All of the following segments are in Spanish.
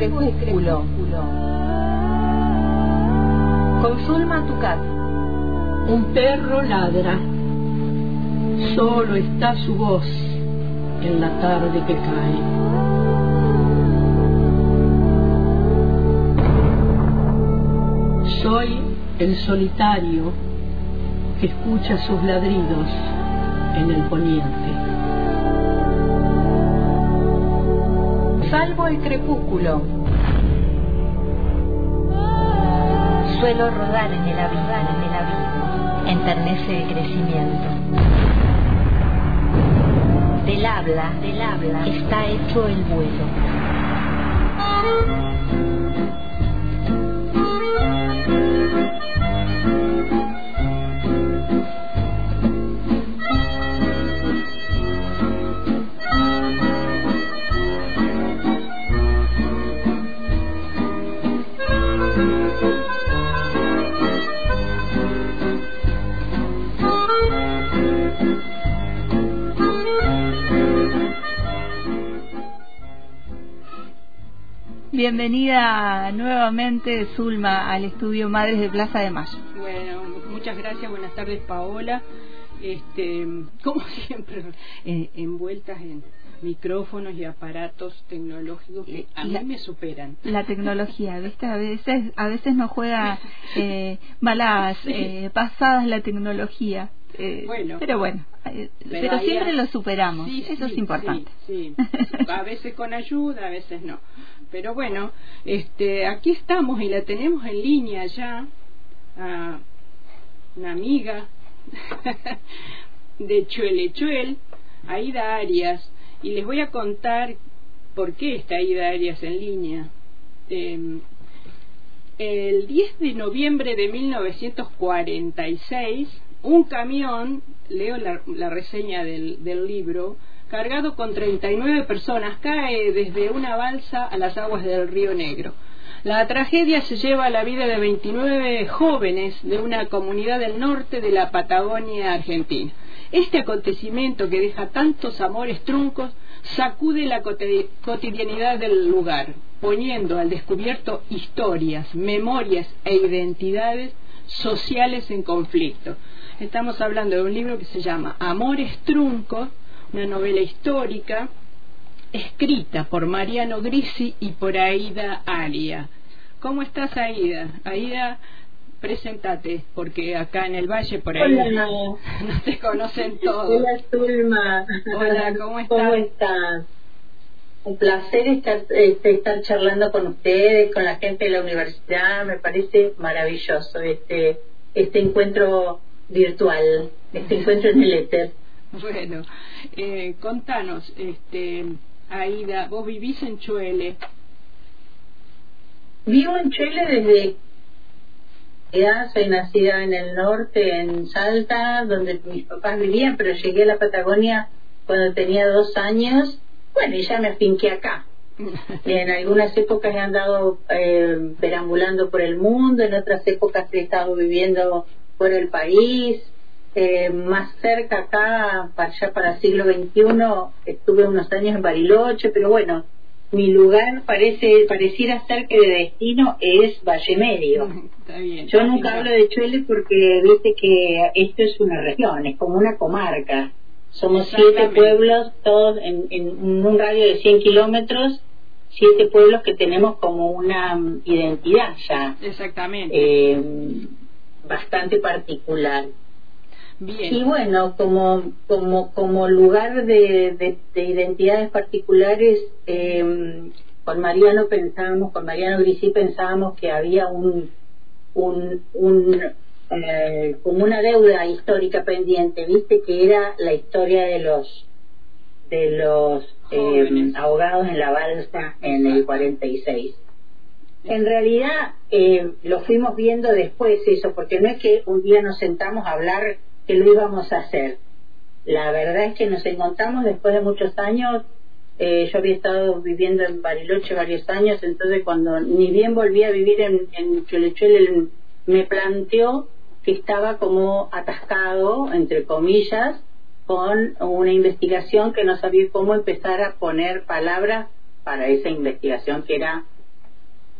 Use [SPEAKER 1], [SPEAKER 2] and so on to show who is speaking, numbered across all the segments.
[SPEAKER 1] crepúsculo. Con Zulma Tucat.
[SPEAKER 2] Un perro ladra. Solo está su voz en la tarde que cae. Soy el solitario que escucha sus ladridos en el poniente.
[SPEAKER 1] Salvo el crepúsculo.
[SPEAKER 3] Suelo rodar en el abismo, en el abismo, enternece el crecimiento. Del habla, del habla, está hecho el vuelo.
[SPEAKER 4] Bienvenida nuevamente, Zulma, al estudio Madres de Plaza de Mayo.
[SPEAKER 2] Bueno, muchas gracias, buenas tardes, Paola. Este, como siempre, eh, envueltas en micrófonos y aparatos tecnológicos que a mí me superan.
[SPEAKER 4] La tecnología, ¿viste? A veces, a veces nos juega eh, malas eh, pasadas la tecnología. Eh,
[SPEAKER 2] Bueno.
[SPEAKER 4] pero bueno, eh,
[SPEAKER 2] Pero
[SPEAKER 4] siempre lo superamos.
[SPEAKER 2] Sí,
[SPEAKER 4] Eso
[SPEAKER 2] sí,
[SPEAKER 4] es importante.
[SPEAKER 2] Sí. a veces con ayuda, a veces no. Pero bueno, este, aquí estamos y la tenemos en línea ya a una amiga de Chuelechuel, Aida Arias, y les voy a contar por qué está Aida Arias en línea. Eh, el 10 de noviembre de 1946, un camión, leo la, la reseña del, del libro, cargado con 39 personas, cae desde una balsa a las aguas del río Negro. La tragedia se lleva la vida de 29 jóvenes de una comunidad del norte de la Patagonia argentina. Este acontecimiento que deja tantos amores truncos sacude la cotidianidad del lugar, poniendo al descubierto historias, memorias e identidades sociales en conflicto. Estamos hablando de un libro que se llama Amores Truncos, una novela histórica escrita por Mariano Grisi y por Aida Aria. ¿Cómo estás, Aida? Aida, presentate, porque acá en el Valle por ahí
[SPEAKER 5] Hola.
[SPEAKER 2] no te conocen todos.
[SPEAKER 5] Hola, Zulma.
[SPEAKER 2] Hola, ¿cómo estás?
[SPEAKER 5] ¿Cómo estás? Un placer estar, este, estar charlando con ustedes, con la gente de la universidad. Me parece maravilloso este, este encuentro virtual, este encuentro en el éter.
[SPEAKER 2] Bueno, eh, contanos, este, Aida, vos vivís en Chuele.
[SPEAKER 5] Vivo en Chile desde ya soy nacida en el norte, en Salta, donde mis papás vivían, pero llegué a la Patagonia cuando tenía dos años. Bueno, y ya me afinqué acá. En algunas épocas he andado eh, perambulando por el mundo, en otras épocas he estado viviendo por el país. Eh, más cerca acá, para allá para el siglo XXI, estuve unos años en Bariloche, pero bueno, mi lugar parece pareciera ser que de destino es Valle Medio.
[SPEAKER 2] Está bien.
[SPEAKER 5] Yo nunca hablo de Chuele porque viste que esto es una región, es como una comarca. Somos siete pueblos, todos en, en un radio de 100 kilómetros, siete pueblos que tenemos como una mm, identidad ya
[SPEAKER 2] Exactamente.
[SPEAKER 5] eh, bastante particular.
[SPEAKER 2] Bien.
[SPEAKER 5] Y bueno, como, como, como lugar de, de, de identidades particulares, eh, con Mariano pensábamos, con Mariano Grisi pensábamos que había un, un, un eh, como una deuda histórica pendiente, viste, que era la historia de los de los eh, ahogados en la balsa en el 46. En realidad eh, lo fuimos viendo después eso, porque no es que un día nos sentamos a hablar que lo íbamos a hacer. La verdad es que nos encontramos después de muchos años. eh, yo había estado viviendo en Bariloche varios años, entonces cuando ni bien volví a vivir en, en me planteó que estaba como atascado, entre comillas, con una investigación que no sabía cómo empezar a poner palabras para esa investigación que era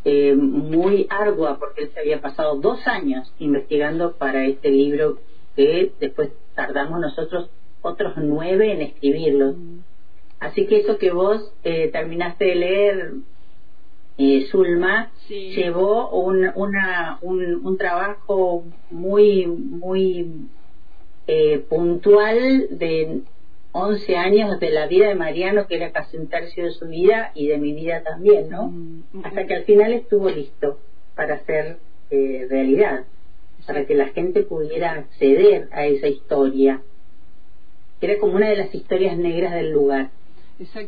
[SPEAKER 5] eh, muy ardua porque él se había pasado dos años investigando para este libro que después tardamos nosotros otros nueve en escribirlo. Así que eso que vos eh, terminaste de leer, eh, Zulma, llevó un, una, un, un trabajo muy, muy eh, puntual de 11 años de la vida de Mariano, que era casi un tercio de su vida, y de mi vida también, ¿no? Mm, Hasta que al final estuvo listo para ser eh, realidad, para que la gente pudiera acceder a esa historia. Era como una de las historias negras del lugar,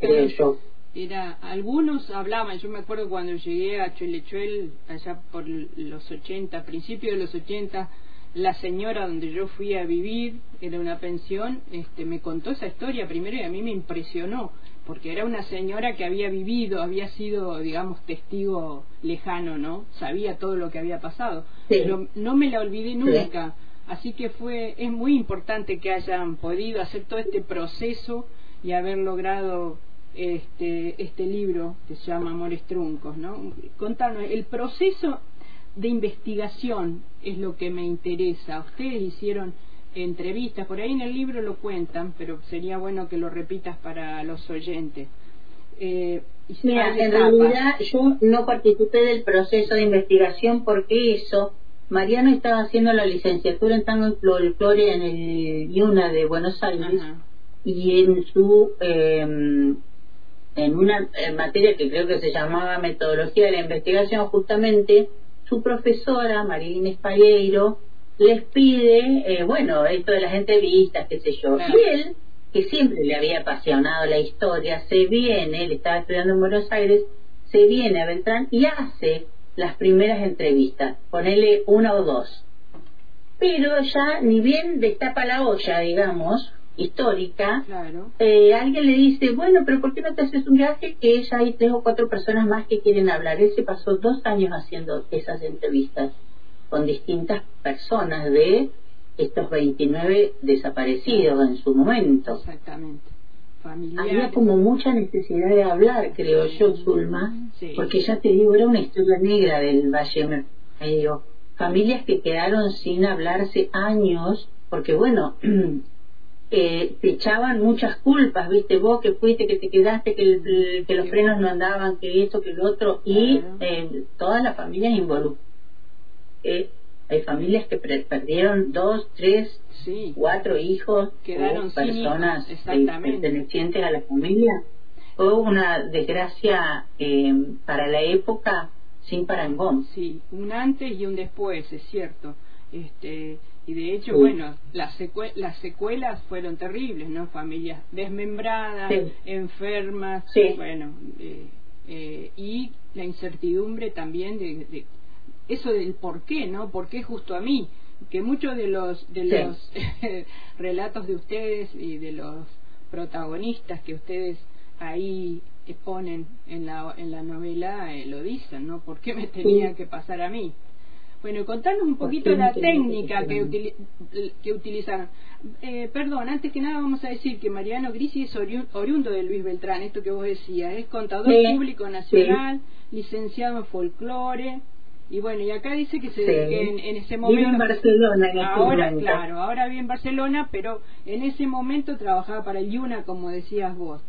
[SPEAKER 5] creo yo.
[SPEAKER 2] Era, algunos hablaban, yo me acuerdo cuando llegué a Chuelechuel, allá por los 80, principios de los 80, la señora donde yo fui a vivir, era una pensión, este, me contó esa historia primero y a mí me impresionó, porque era una señora que había vivido, había sido, digamos, testigo lejano, ¿no? Sabía todo lo que había pasado, pero no me la olvidé nunca. Así que fue, es muy importante que hayan podido hacer todo este proceso y haber logrado este, este libro que se llama Amores Truncos, ¿no? Contanos, el proceso de investigación es lo que me interesa. Ustedes hicieron entrevistas, por ahí en el libro lo cuentan, pero sería bueno que lo repitas para los oyentes.
[SPEAKER 5] Eh, Mira, en realidad yo no participé del proceso de investigación porque eso, Mariano estaba haciendo la licenciatura en tango y folclore en el IUNA de Buenos Aires y en su eh, en una materia que creo que se llamaba metodología de la investigación justamente su profesora, Marilyn Espagueiro, les pide, eh, bueno, esto de las entrevistas, qué sé yo. Y él, que siempre le había apasionado la historia, se viene, él estaba estudiando en Buenos Aires, se viene a Beltrán y hace las primeras entrevistas, ponele una o dos. Pero ya ni bien destapa la olla, digamos, histórica, eh, alguien le dice, bueno, pero ¿por qué no te haces un viaje que ya hay tres o cuatro personas más que quieren hablar? Él se pasó dos años haciendo esas entrevistas con distintas personas de estos 29 desaparecidos en su momento.
[SPEAKER 2] Exactamente.
[SPEAKER 5] Había como mucha necesidad de hablar, creo yo, Zulma, porque ya te digo, era una historia negra del Valle Medio. Familias que quedaron sin hablarse años, porque bueno, eh, te echaban muchas culpas, viste, vos que fuiste, que te quedaste, que, que los frenos no andaban, que esto, que lo otro, y eh, todas las familias involucradas. Eh, hay familias que perdieron dos, tres, cuatro hijos,
[SPEAKER 2] quedaron
[SPEAKER 5] o personas
[SPEAKER 2] eh,
[SPEAKER 5] pertenecientes a la familia. Fue una desgracia eh, para la época sin parangón.
[SPEAKER 2] Sí, un antes y un después, es cierto. Este, y de hecho, bueno, las, las secuelas fueron terribles, ¿no? Familias desmembradas, enfermas, bueno, eh, eh, y la incertidumbre también de, eso del por qué, ¿no? ¿Por qué justo a mí? Que muchos de los, de los relatos de ustedes y de los protagonistas que ustedes ahí ponen en la, en la novela eh, lo dicen, ¿no? ¿Por qué me tenía que pasar a mí? Bueno, contanos un poquito la técnica que, que utilizaron. Eh, perdón, antes que nada vamos a decir que Mariano Grisi es oriundo de Luis Beltrán, esto que vos decías, es contador público nacional, licenciado en folclore, y bueno, y acá dice que, se, en, ese momento...
[SPEAKER 5] Vive en Barcelona en este
[SPEAKER 2] Ahora, claro, ahora vive en Barcelona, pero en ese momento trabajaba para el Yuna, como decías vos.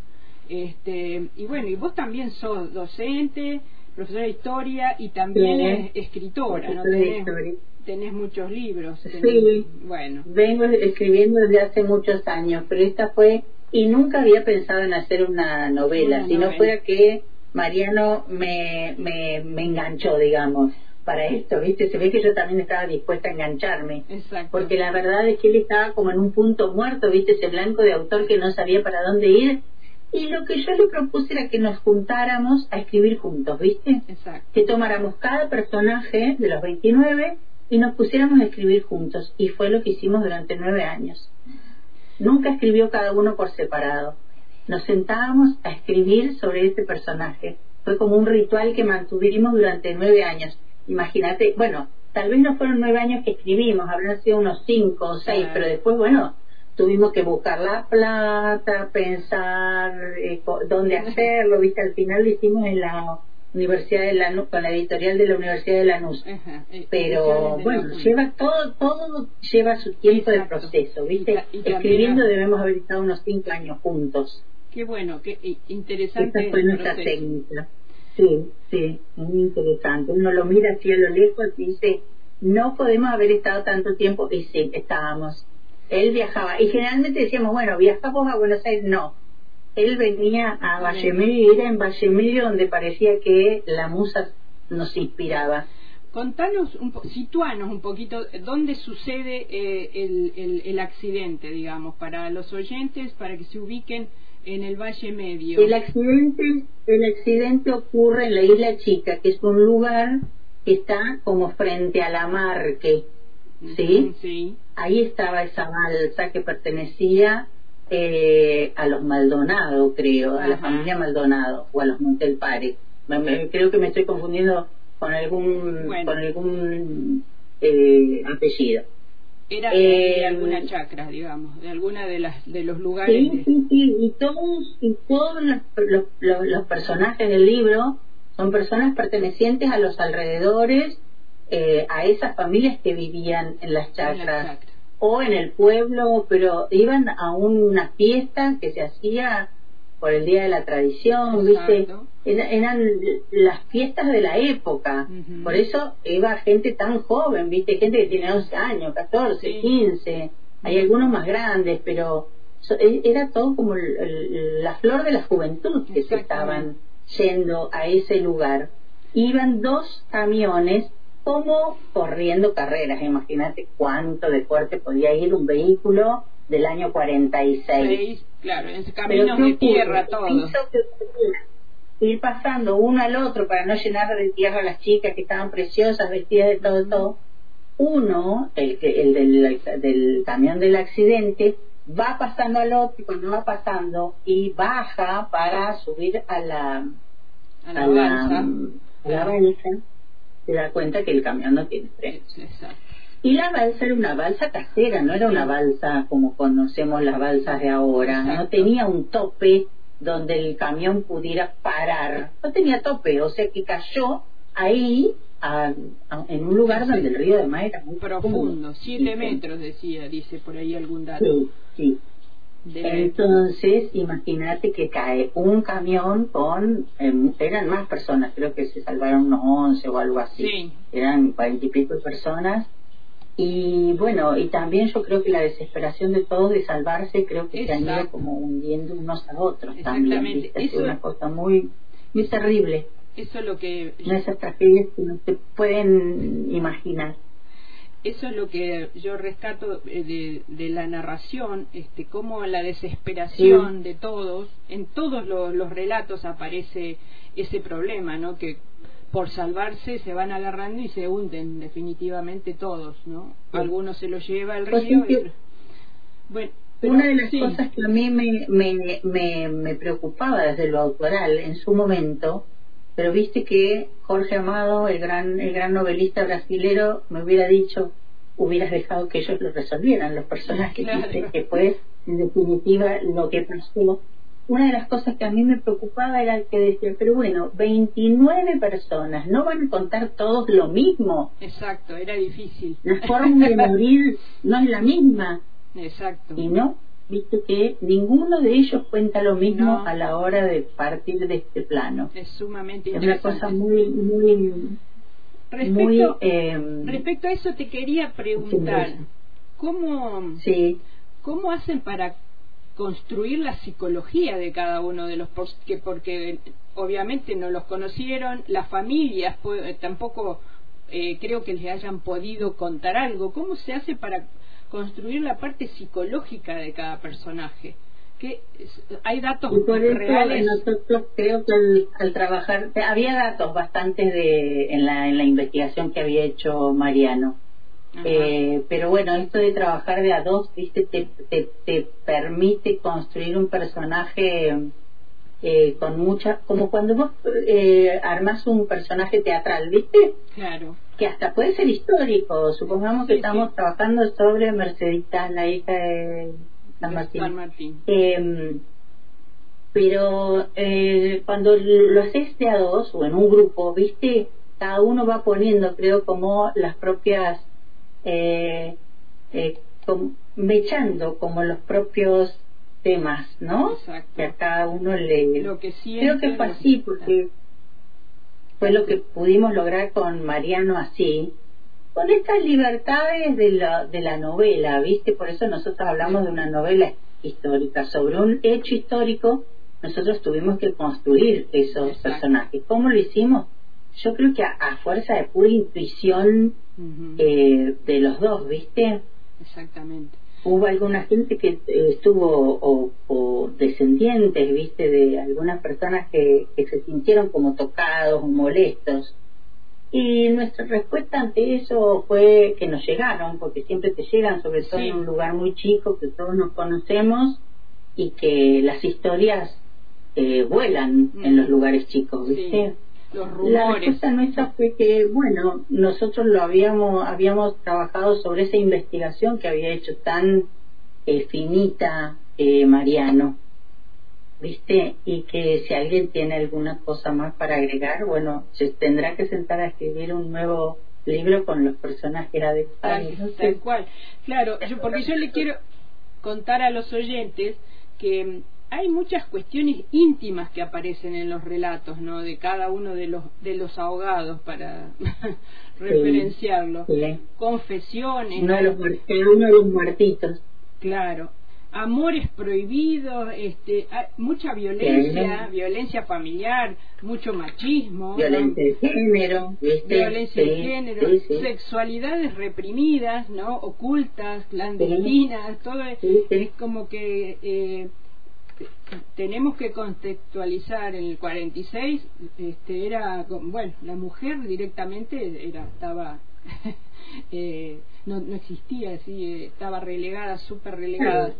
[SPEAKER 2] Este, y bueno, y vos también sos docente, profesora de historia y también es escritora, ¿no? Tenés, muchos libros.
[SPEAKER 5] sí, bueno. Vengo escribiendo desde hace muchos años, pero esta fue, y nunca había pensado en hacer una novela, si no fuera que Mariano me, me, me enganchó, digamos para esto, ¿viste? Se ve que yo también estaba dispuesta a engancharme.
[SPEAKER 2] Exacto.
[SPEAKER 5] Porque la verdad es que él estaba como en un punto muerto, ¿viste? Ese blanco de autor que no sabía para dónde ir y lo que yo le propuse era que nos juntáramos a escribir juntos, ¿viste?
[SPEAKER 2] Exacto.
[SPEAKER 5] Que tomáramos cada personaje de los 29 y nos pusiéramos a escribir juntos. Y fue lo que hicimos durante nueve años. Nunca escribió cada uno por separado. Nos sentábamos a escribir sobre este personaje. Fue como un ritual que mantuvimos durante nueve años. Imagínate, bueno, tal vez no fueron nueve años que escribimos, habrán sido unos cinco o seis, pero después, bueno, tuvimos que buscar la plata, pensar eh, dónde hacerlo, viste, al final lo hicimos en la Universidad de Lanús, con la editorial de la Universidad de Lanús.
[SPEAKER 2] Ajá,
[SPEAKER 5] Pero bueno, lleva todo, todo lleva su tiempo
[SPEAKER 2] Exacto.
[SPEAKER 5] de proceso, ¿viste?
[SPEAKER 2] y
[SPEAKER 5] Escribiendo debemos haber estado unos cinco años juntos.
[SPEAKER 2] Qué bueno, qué interesante.
[SPEAKER 5] Esa fue nuestra
[SPEAKER 2] proceso.
[SPEAKER 5] técnica. Sí, sí, muy interesante. Uno lo mira así a lo lejos y dice, no podemos haber estado tanto tiempo. Y sí, estábamos. Él viajaba. Y generalmente decíamos, bueno, ¿viajamos a Buenos Aires? No. Él venía a Valle Medio y era en Valle Medio donde parecía que la musa nos inspiraba.
[SPEAKER 2] Contanos, un po- situanos un poquito dónde sucede eh, el, el, el accidente, digamos, para los oyentes, para que se ubiquen en el Valle Medio.
[SPEAKER 5] El accidente, el accidente ocurre en la Isla Chica, que es un lugar que está como frente a la Marque. ¿sí?
[SPEAKER 2] Sí.
[SPEAKER 5] Ahí estaba esa balsa que pertenecía eh, a los Maldonado, creo, a la familia Maldonado o a los Montelpare. Me- me- creo que me estoy confundiendo con algún
[SPEAKER 2] Bueno.
[SPEAKER 5] con algún eh, apellido.
[SPEAKER 2] Era
[SPEAKER 5] Eh,
[SPEAKER 2] de alguna chacra, digamos, de alguna de las de los lugares.
[SPEAKER 5] Sí, sí, sí, y todos, y todos los, los- los- los personajes del libro son personas pertenecientes a los alrededores, eh, a esas familias que vivían en las chacras o en el pueblo, pero iban a una fiesta que se hacía por el Día de la Tradición, ¿viste? Era- eran las fiestas de la época, por eso iba gente tan joven, ¿viste? Gente que tiene 11 años, 14,
[SPEAKER 2] Sí.
[SPEAKER 5] 15, hay algunos más grandes, pero so- e- era todo como el- el- la flor de la juventud que se estaban yendo a ese lugar. Iban dos camiones como corriendo carreras. Imagínate cuánto de fuerte podía ir un vehículo del año 46.
[SPEAKER 2] Seis, claro, en caminos
[SPEAKER 5] ¿qué
[SPEAKER 2] de tierra todo.
[SPEAKER 5] Ir pasando uno al otro para no llenar de tierra a las chicas que estaban preciosas, vestidas de todo, todo. Uno, el, que, el del, del camión del accidente, va pasando al otro y cuando va pasando y baja para subir a la,
[SPEAKER 2] A la
[SPEAKER 5] a la, a la se da cuenta que el camión no tiene freno.
[SPEAKER 2] Exacto.
[SPEAKER 5] Y la balsa era una balsa casera, no era una balsa como conocemos las balsas de ahora. No tenía un tope donde el camión pudiera parar. No tenía tope, o sea que cayó ahí a- a- en un lugar donde el río de Mar era muy
[SPEAKER 2] Profundo, siete
[SPEAKER 5] Sí,
[SPEAKER 2] metros decía, dice por ahí algún dato.
[SPEAKER 5] Sí, sí. Entonces, imagínate que cae un camión con, em, eran más personas, creo que se salvaron unos 11 o algo así.
[SPEAKER 2] Sí.
[SPEAKER 5] Eran cuarenta y pico de personas. Y bueno, y también yo creo que la desesperación de todos de salvarse, creo que se han ido como hundiendo unos a otros también.
[SPEAKER 2] Exactamente.
[SPEAKER 5] sido
[SPEAKER 2] Eso-
[SPEAKER 5] una cosa muy, muy terrible.
[SPEAKER 2] Eso es lo que
[SPEAKER 5] esas tragedias que no se pueden imaginar.
[SPEAKER 2] Eso es lo que yo rescato eh, de, de la narración, este, cómo la desesperación de todos, en todos los, los relatos aparece ese problema, ¿no? Que por salvarse se van agarrando y se hunden definitivamente todos, ¿no?
[SPEAKER 5] Sí.
[SPEAKER 2] Algunos se los lleva el
[SPEAKER 5] Pues
[SPEAKER 2] río
[SPEAKER 5] sí,
[SPEAKER 2] y Bueno, pero
[SPEAKER 5] Una de las
[SPEAKER 2] sí,
[SPEAKER 5] cosas que a mí me, me, me, me preocupaba desde lo autoral en su momento, pero viste que Jorge Amado, el gran, el gran novelista brasilero, me hubiera dicho, hubieras dejado que ellos lo resolvieran, los personajes,
[SPEAKER 2] Claro.
[SPEAKER 5] ¿viste? que fue en definitiva lo que pasó. Una de las cosas que a mí me preocupaba era que decía, pero bueno, 29 personas, ¿no van a contar todos lo mismo?
[SPEAKER 2] Exacto, era difícil.
[SPEAKER 5] La forma de morir no es la misma.
[SPEAKER 2] Exacto.
[SPEAKER 5] Y no, viste que ninguno de ellos cuenta lo mismo
[SPEAKER 2] No.
[SPEAKER 5] a la hora de partir de este plano.
[SPEAKER 2] Es sumamente
[SPEAKER 5] Es una
[SPEAKER 2] interesante.
[SPEAKER 5] cosa muy, muy,
[SPEAKER 2] Respecto,
[SPEAKER 5] muy... eh,
[SPEAKER 2] respecto a eso te quería preguntar. ¿cómo,
[SPEAKER 5] sí,
[SPEAKER 2] ¿cómo hacen para construir la psicología de cada uno de los que porque obviamente no los conocieron las familias pues, tampoco eh, creo que les hayan podido contar algo cómo se hace para construir la parte psicológica de cada personaje que hay datos
[SPEAKER 5] y por eso
[SPEAKER 2] reales.
[SPEAKER 5] nosotros creo que al, al trabajar, había datos bastantes de, en, la, en la investigación que había hecho Mariano. Eh, pero bueno, esto de trabajar de a dos, viste, te, te, te permite construir un personaje eh, con mucha, como cuando vos eh, armas un personaje teatral, viste,
[SPEAKER 2] claro
[SPEAKER 5] que hasta puede ser histórico. Supongamos que
[SPEAKER 2] Sí,
[SPEAKER 5] estamos
[SPEAKER 2] sí.
[SPEAKER 5] trabajando sobre Merceditas, la hija de San Martín.
[SPEAKER 2] San Martín
[SPEAKER 5] Eh, pero eh, cuando lo haces de a dos o en un grupo, viste, cada uno va poniendo, creo, como las propias, eh, eh, mechando como los propios temas, ¿no?
[SPEAKER 2] Exacto.
[SPEAKER 5] Que a cada uno le...
[SPEAKER 2] Lo que
[SPEAKER 5] creo que fue así, porque fue lo que pudimos lograr con Mariano así, con estas libertades de la, de la novela, ¿viste? Por eso nosotros hablamos de una novela histórica, sobre un hecho histórico, nosotros tuvimos que construir esos personajes. ¿Cómo lo hicimos? Yo creo que a, fuerza de pura intuición eh, de los dos, ¿viste?
[SPEAKER 2] Exactamente.
[SPEAKER 5] Hubo alguna gente que eh, estuvo, o, o, descendientes, ¿viste? De algunas personas que, que se sintieron como tocados o molestos y nuestra respuesta ante eso fue que nos llegaron, porque siempre te llegan, sobre todo en un lugar muy chico que todos nos conocemos y que las historias eh, vuelan en los mm. lugares chicos, ¿viste?
[SPEAKER 2] Los rumores.
[SPEAKER 5] La respuesta nuestra fue que, bueno, nosotros lo habíamos, habíamos trabajado sobre esa investigación que había hecho tan eh, finita eh, Mariano ¿viste? Y que si alguien tiene alguna cosa más para agregar, bueno, se tendrá que sentar a escribir un nuevo libro con los personajes adecuados.
[SPEAKER 2] Tal, tal cual. Claro, yo, porque yo le quiero contar a los oyentes que hay muchas cuestiones íntimas que aparecen en los relatos, ¿no? De cada uno de los de los ahogados para referenciarlo. Confesiones.
[SPEAKER 5] Uno de los, uno de los muertitos.
[SPEAKER 2] Claro. Amores prohibidos, este, mucha violencia, violencia familiar, mucho machismo,
[SPEAKER 5] violencia de género,
[SPEAKER 2] violencia de género, sexualidades reprimidas, no, ocultas, clandestinas, todo es, como que eh, tenemos que contextualizar en el 46 este era bueno la mujer directamente era estaba eh, no, no existía así estaba relegada súper relegada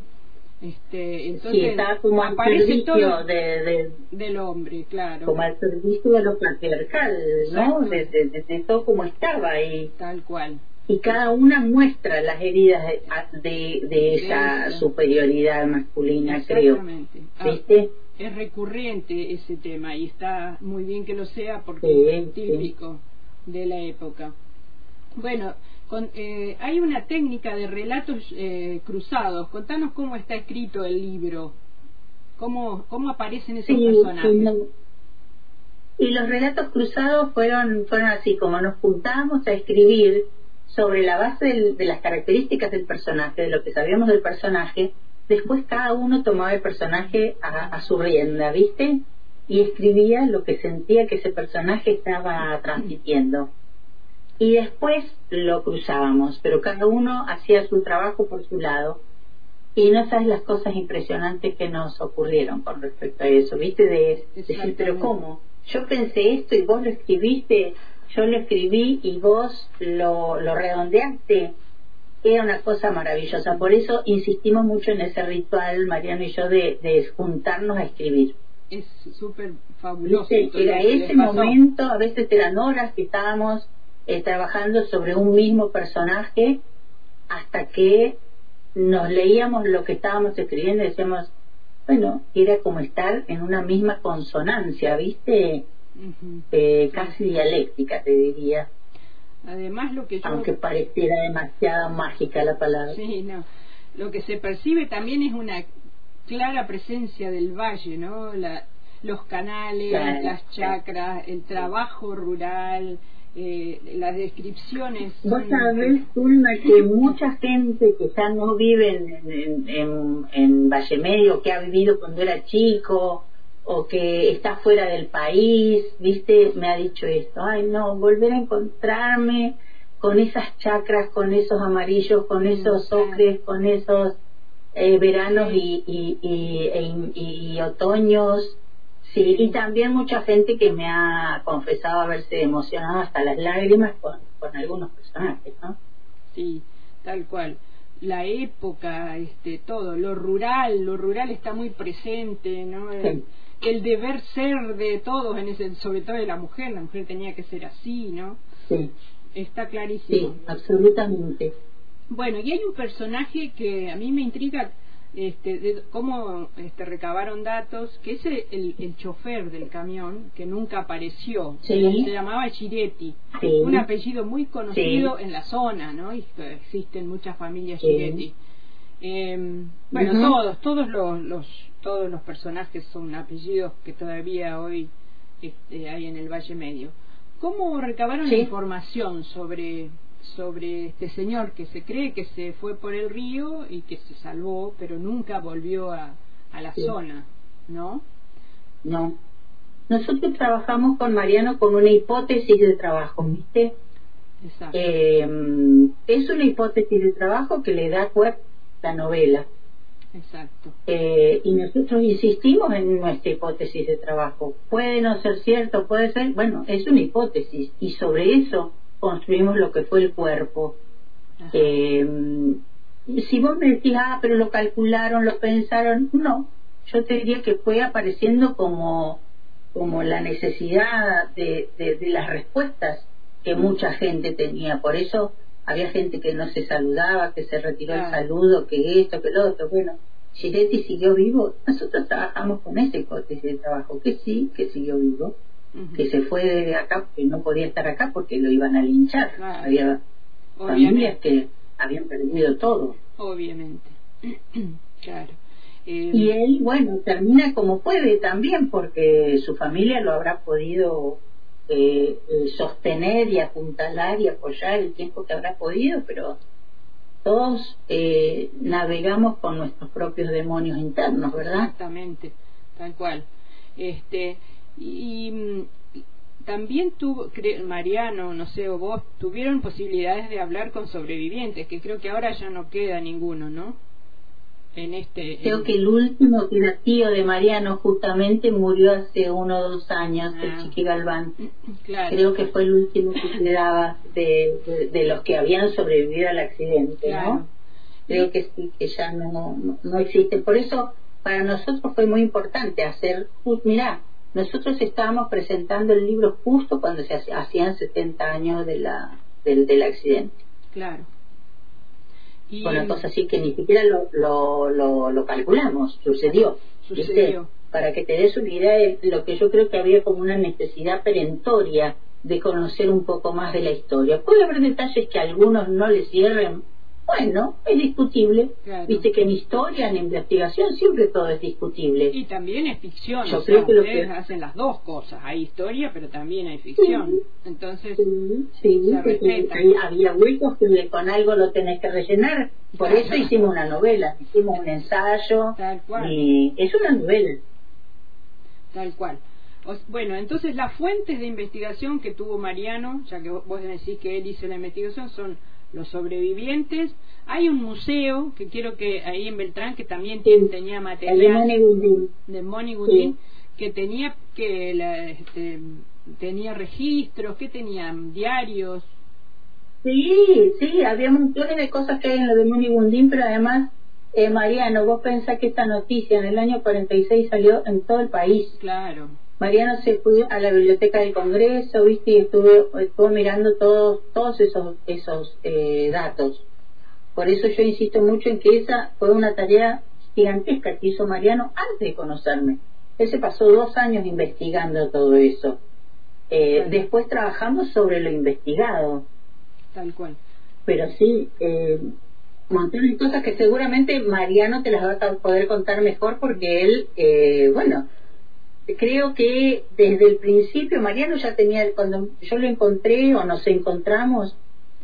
[SPEAKER 2] este, entonces,
[SPEAKER 5] sí, como al servicio de,
[SPEAKER 2] del hombre, claro.
[SPEAKER 5] Como al servicio de lo patriarcal, ¿no? De, de, todo como estaba ahí.
[SPEAKER 2] Tal cual.
[SPEAKER 5] Y cada una muestra las heridas de, de, esa superioridad masculina, creo. Ah,
[SPEAKER 2] ¿Viste? es recurrente ese tema y está muy bien que lo sea porque es típico de la época. Bueno, eh, hay una técnica de relatos eh, cruzados. Contanos cómo está escrito el libro, cómo, cómo aparecen esos personajes.
[SPEAKER 5] Y los relatos cruzados fueron, fueron así, como nos juntamos a escribir sobre la base de las características del personaje, de lo que sabíamos del personaje, después cada uno tomaba el personaje a, a su rienda, ¿viste? Y escribía lo que sentía que ese personaje estaba transmitiendo y después lo cruzábamos, pero cada uno hacía su trabajo por su lado y no sabes las cosas impresionantes que nos ocurrieron con respecto a eso, ¿viste? De, decir, pero ¿cómo? Yo pensé esto y vos lo escribiste, yo lo escribí y vos lo, lo redondeaste. Era una cosa maravillosa, por eso insistimos mucho en ese ritual, Mariano y yo, de, de juntarnos a escribir.
[SPEAKER 2] Es súper fabuloso.
[SPEAKER 5] Era ese momento, a veces eran horas que estábamos eh, trabajando sobre un mismo personaje hasta que nos leíamos lo que estábamos escribiendo y decíamos, bueno, era como estar en una misma consonancia, ¿viste? Eh, casi dialéctica, te diría.
[SPEAKER 2] Además, lo que
[SPEAKER 5] Aunque pareciera demasiado mágica la palabra.
[SPEAKER 2] Sí, no. Lo que se percibe también es una clara presencia del valle, ¿no? La, los canales, las chacras, el trabajo rural, eh, las descripciones.
[SPEAKER 5] Vos sabés, Zulma, que mucha gente que ya no vive en, en, en, Valle Medio, que ha vivido cuando era chico o que está fuera del país, viste, me ha dicho esto, ay no, volver a encontrarme con esas chacras, con esos amarillos, con esos ocres, con esos eh, veranos y, y, y, y, otoños Sí, y también mucha gente que me ha confesado haberse emocionado hasta las lágrimas con, con algunos personajes, ¿no?
[SPEAKER 2] Sí, tal cual. La época, este, todo, lo rural, lo rural está muy presente, ¿no? El, deber ser de todos, en ese, sobre todo de la mujer, la mujer tenía que ser así, ¿no?
[SPEAKER 5] Sí.
[SPEAKER 2] Está clarísimo.
[SPEAKER 5] Sí, absolutamente.
[SPEAKER 2] Bueno, y hay un personaje que a mí me intriga este, de cómo este, recabaron datos, que es el, el chofer del camión, que nunca apareció,
[SPEAKER 5] Sí.
[SPEAKER 2] se llamaba Giretti,
[SPEAKER 5] Sí.
[SPEAKER 2] un apellido muy conocido
[SPEAKER 5] Sí.
[SPEAKER 2] en la zona, ¿no? Y existen muchas familias. Giretti. Eh, bueno, todos, todos los, los, todos los personajes son apellidos que todavía hoy este, hay en el Valle Medio. ¿Cómo recabaron
[SPEAKER 5] Sí.
[SPEAKER 2] la información sobre sobre este señor que se cree que se fue por el río y que se salvó, pero nunca volvió a, a la
[SPEAKER 5] Sí.
[SPEAKER 2] zona, ¿no?
[SPEAKER 5] No. Nosotros trabajamos con Mariano con una hipótesis de trabajo, ¿viste?
[SPEAKER 2] Exacto.
[SPEAKER 5] Eh, es una hipótesis de trabajo que le da cuerpo a la novela.
[SPEAKER 2] Exacto.
[SPEAKER 5] Eh, y nosotros insistimos en nuestra hipótesis de trabajo. Puede no ser cierto, puede ser, bueno, es una hipótesis y sobre eso construimos lo que fue el cuerpo. Eh, si vos me decís, ah, pero lo calcularon, lo pensaron, no, yo te diría que fue apareciendo como, como la necesidad de, de, de las respuestas que mucha gente tenía. Por eso había gente que no se saludaba, que se retiró el saludo, que esto, que lo otro. Bueno, Giretti siguió vivo. Nosotros trabajamos con esa hipótesis de trabajo, que sí, que siguió vivo, que se fue de acá, que no podía estar acá porque lo iban a linchar.
[SPEAKER 2] Claro.
[SPEAKER 5] Había familias que habían perdido todo.
[SPEAKER 2] Obviamente. claro. Eh,
[SPEAKER 5] Y él, bueno, termina como puede también, porque su familia lo habrá podido eh, eh, sostener y apuntalar y apoyar el tiempo que habrá podido, pero todos eh, navegamos con nuestros propios demonios internos, ¿verdad?
[SPEAKER 2] Exactamente, tal cual. Este y, mm, también tuvo Mariano, no sé, o vos tuvieron posibilidades de hablar con sobrevivientes, que creo que ahora ya no queda ninguno, ¿no? En este
[SPEAKER 5] Creo
[SPEAKER 2] en-
[SPEAKER 5] que el último tío de Mariano justamente murió hace uno o dos años,
[SPEAKER 2] Ah.
[SPEAKER 5] el Chiqui Galván.
[SPEAKER 2] claro,
[SPEAKER 5] Creo que fue el último que quedaba de, de, de los que habían sobrevivido al accidente,
[SPEAKER 2] claro.
[SPEAKER 5] ¿no? creo que sí, que ya no, no, no existe. Por eso, para nosotros fue muy importante hacer, mirá, nosotros estábamos presentando el libro justo cuando se hacían 70 años de la, del, del accidente.
[SPEAKER 2] Claro. Y
[SPEAKER 5] una cosa así que ni siquiera lo, lo, lo, lo calculamos, sucedió. ¿viste?
[SPEAKER 2] Sucedió.
[SPEAKER 5] Para que te des una idea de lo que yo creo que había como una necesidad perentoria de conocer un poco más de la historia. Puede haber detalles que a algunos no les cierren. Bueno, es discutible.
[SPEAKER 2] Claro.
[SPEAKER 5] Viste que en historia, en investigación, siempre todo es discutible.
[SPEAKER 2] y también es ficción,
[SPEAKER 5] Yo
[SPEAKER 2] o
[SPEAKER 5] creo
[SPEAKER 2] sea,
[SPEAKER 5] que lo
[SPEAKER 2] ustedes
[SPEAKER 5] que-
[SPEAKER 2] hacen las dos cosas, hay historia, pero también hay ficción.
[SPEAKER 5] Sí.
[SPEAKER 2] Entonces,
[SPEAKER 5] Sí, sí,
[SPEAKER 2] Se respeta.
[SPEAKER 5] había huecos que con algo lo tenés que rellenar. Por
[SPEAKER 2] Claro.
[SPEAKER 5] eso hicimos una novela, hicimos un ensayo.
[SPEAKER 2] Tal cual.
[SPEAKER 5] Y es una novela.
[SPEAKER 2] Tal cual. O- bueno, entonces las fuentes de investigación que tuvo Mariano, ya que vos decís que él hizo la investigación, son los sobrevivientes. Hay un museo que quiero que ahí en Beltrán que también tiene- tenía
[SPEAKER 5] El de
[SPEAKER 2] material
[SPEAKER 5] Moni Gundín.
[SPEAKER 2] de Moni Gundín, que tenía que la- este, tenía registros, que tenían diarios.
[SPEAKER 5] Sí, sí, había montones de cosas que hay en lo de Moni Gundín, pero además, eh, Mariano, vos pensás que esta noticia en el año 46 salió en todo el país.
[SPEAKER 2] Claro,
[SPEAKER 5] Mariano se fue a la biblioteca del Congreso, viste, y estuvo, estuvo mirando todos, todos esos, esos eh, datos. Por eso yo insisto mucho en que esa fue una tarea gigantesca que hizo Mariano antes de conocerme. Él se pasó dos años investigando todo eso. Eh,
[SPEAKER 2] Bueno.
[SPEAKER 5] Después trabajamos sobre lo investigado,
[SPEAKER 2] tal cual.
[SPEAKER 5] pero sí, eh, montones de cosas que seguramente Mariano te las va a poder contar mejor porque él, eh, bueno, creo que desde el principio Mariano ya tenía, cuando yo lo encontré o nos encontramos,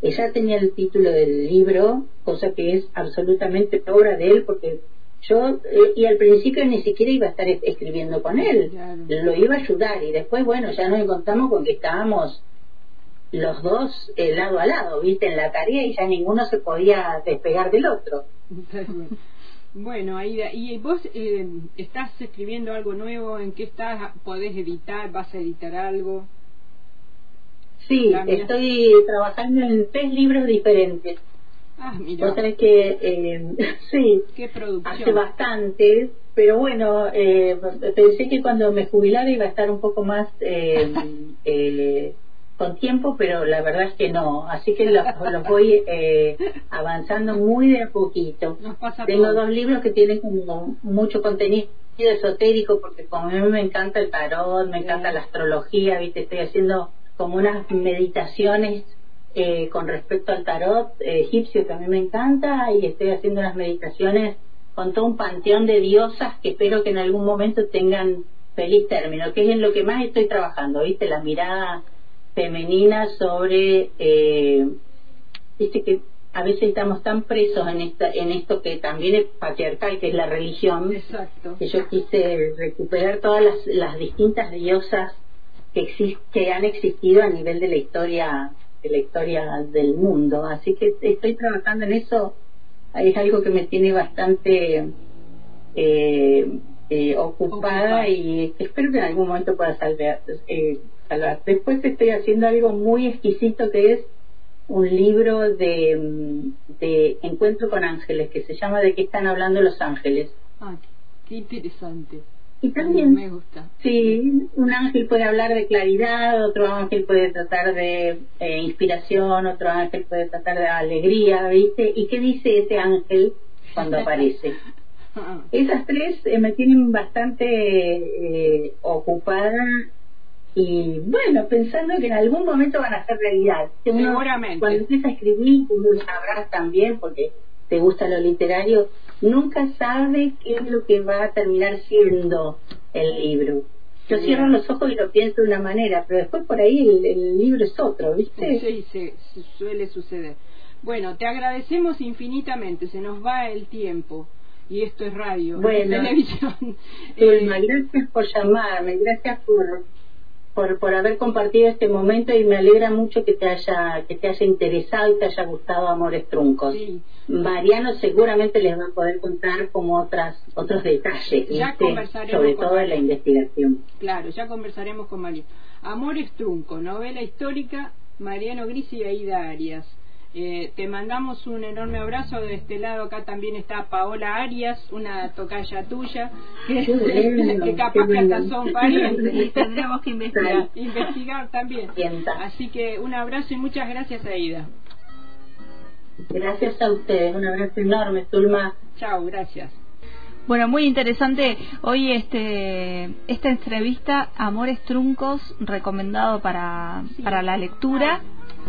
[SPEAKER 5] eh, ya tenía el título del libro, cosa que es absolutamente obra de él porque yo, eh, y al principio ni siquiera iba a estar es- escribiendo con él,
[SPEAKER 2] Claro.
[SPEAKER 5] lo iba a ayudar y después, bueno, ya nos encontramos con que estábamos los dos eh, lado a lado, viste, en la tarea y ya ninguno se podía despegar del otro.
[SPEAKER 2] Bueno, Aida, ¿y vos eh, estás escribiendo algo nuevo? ¿En qué estás? ¿Podés editar? ¿Vas a editar algo?
[SPEAKER 5] Sí, estoy trabajando en tres libros diferentes.
[SPEAKER 2] Ah, mira,
[SPEAKER 5] Vos sabés que, eh, sí,
[SPEAKER 2] qué
[SPEAKER 5] hace
[SPEAKER 2] producción.
[SPEAKER 5] bastante, pero bueno, eh, pensé que cuando me jubilara iba a estar un poco más eh, eh, con tiempo, pero la verdad es que no. Así que los, los voy eh, avanzando muy de a poquito.
[SPEAKER 2] Nos pasa
[SPEAKER 5] Tengo
[SPEAKER 2] todo.
[SPEAKER 5] dos libros que tienen como mucho contenido esotérico porque como a mí me encanta el tarot, me encanta la astrología, viste, estoy haciendo como unas meditaciones eh, con respecto al tarot eh, egipcio que a mí me encanta y estoy haciendo unas meditaciones con todo un panteón de diosas que espero que en algún momento tengan feliz término, que es en lo que más estoy trabajando, viste, la mirada femenina sobre, eh, viste que a veces estamos tan presos en esta, en esto que también es patriarcal, que es la religión,
[SPEAKER 2] Exacto.
[SPEAKER 5] que yo quise recuperar todas las, las distintas diosas que, exist, que han existido a nivel de la historia de la historia del mundo así que estoy trabajando en eso es algo que me tiene bastante eh, eh, ocupada
[SPEAKER 2] Ocupada.
[SPEAKER 5] y espero que en algún momento pueda salvar, eh, después estoy haciendo algo muy exquisito que es un libro de, mm, de encuentro con ángeles que se llama de qué están hablando los ángeles
[SPEAKER 2] Ah, qué interesante.
[SPEAKER 5] y también
[SPEAKER 2] Me gusta.
[SPEAKER 5] Sí, un ángel puede hablar de claridad, otro ángel puede tratar de eh, inspiración, otro ángel puede tratar de alegría, ¿viste? ¿Y qué dice ese ángel cuando aparece?
[SPEAKER 2] Ah,
[SPEAKER 5] Esas tres eh, me tienen bastante eh, ocupada y bueno, pensando que en algún momento van a ser realidad. Uno,
[SPEAKER 2] Seguramente.
[SPEAKER 5] Cuando empieza a escribir, lo sabrás también porque te gusta lo literario, nunca sabe qué es lo que va a terminar siendo el libro. Yo
[SPEAKER 2] Bien.
[SPEAKER 5] cierro los ojos y lo pienso de una manera, pero después por ahí el, el libro es otro, ¿viste?
[SPEAKER 2] Sí, sí, sí, suele suceder. Bueno, te agradecemos infinitamente, se nos va el tiempo. Y esto es radio,
[SPEAKER 5] Bueno.
[SPEAKER 2] televisión.
[SPEAKER 5] Zulma,
[SPEAKER 2] Eh,
[SPEAKER 5] gracias por llamarme, gracias por, por por haber compartido este momento y me alegra mucho que te haya que te haya interesado y te haya gustado Amores Truncos.
[SPEAKER 2] sí,
[SPEAKER 5] Mariano seguramente les va a poder contar como otras otros detalles,
[SPEAKER 2] Ya
[SPEAKER 5] ¿viste?
[SPEAKER 2] conversaremos
[SPEAKER 5] sobre
[SPEAKER 2] con
[SPEAKER 5] todo en la
[SPEAKER 2] Mariano. investigación. claro, ya conversaremos con Mario. Amores Trunco, novela histórica, Mariano Grisi y Aida Arias. Eh, te mandamos un enorme abrazo. De este lado acá también está Paola Arias, una tocaya tuya, que,
[SPEAKER 5] Qué bueno,
[SPEAKER 2] que capaz que hasta son parientes.
[SPEAKER 4] Y tendremos que investigar.
[SPEAKER 2] investigar también.
[SPEAKER 5] Sienta.
[SPEAKER 2] Así que un abrazo y muchas gracias, Aida.
[SPEAKER 5] Gracias a ustedes, un abrazo enorme, Zulma.
[SPEAKER 2] Chao, gracias.
[SPEAKER 4] Bueno, muy interesante hoy este esta entrevista Amores Truncos recomendado para, para la lectura.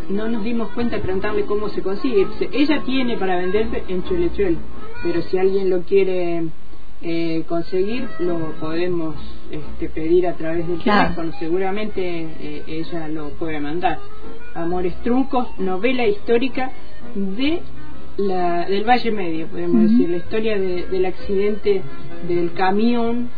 [SPEAKER 2] No nos dimos cuenta de preguntarle cómo se consigue. Ella tiene para venderte en Chuelechuel, pero si alguien lo quiere eh, conseguir, lo podemos este, pedir a través del
[SPEAKER 4] Claro.
[SPEAKER 2] teléfono. Seguramente eh, ella lo puede mandar. Amores Truncos, novela histórica de la, del Valle Medio, podemos decir, la historia de- del accidente del camión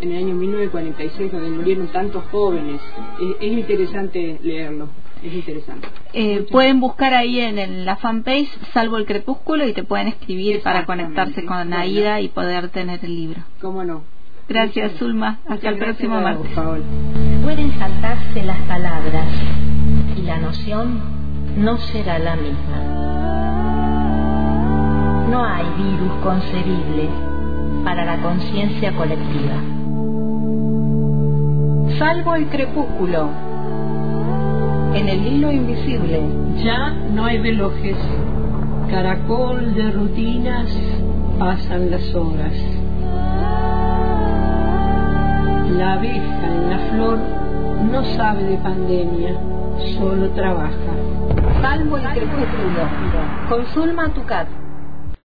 [SPEAKER 2] en el año 1946, donde murieron tantos jóvenes. Es, es interesante leerlo, es interesante.
[SPEAKER 4] Eh, pueden buscar ahí en, el- la fanpage Salvo el Crepúsculo y te pueden escribir para conectarse con
[SPEAKER 2] Bueno.
[SPEAKER 4] Aida y poder tener el libro.
[SPEAKER 2] ¿Cómo no?
[SPEAKER 4] Gracias,
[SPEAKER 2] Muchas-
[SPEAKER 4] Zulma. Hasta el próximo martes.
[SPEAKER 2] Paola.
[SPEAKER 3] Pueden saltarse las palabras y la noción no será la misma. No hay virus concebible para la conciencia colectiva.
[SPEAKER 1] Salvo el crepúsculo. En el hilo invisible.
[SPEAKER 6] Ya no hay velojes, caracol de rutinas, pasan las horas. La abeja en la flor no sabe de pandemia, solo trabaja.
[SPEAKER 1] Salvo el crepúsculo. Con Zulma Tucat.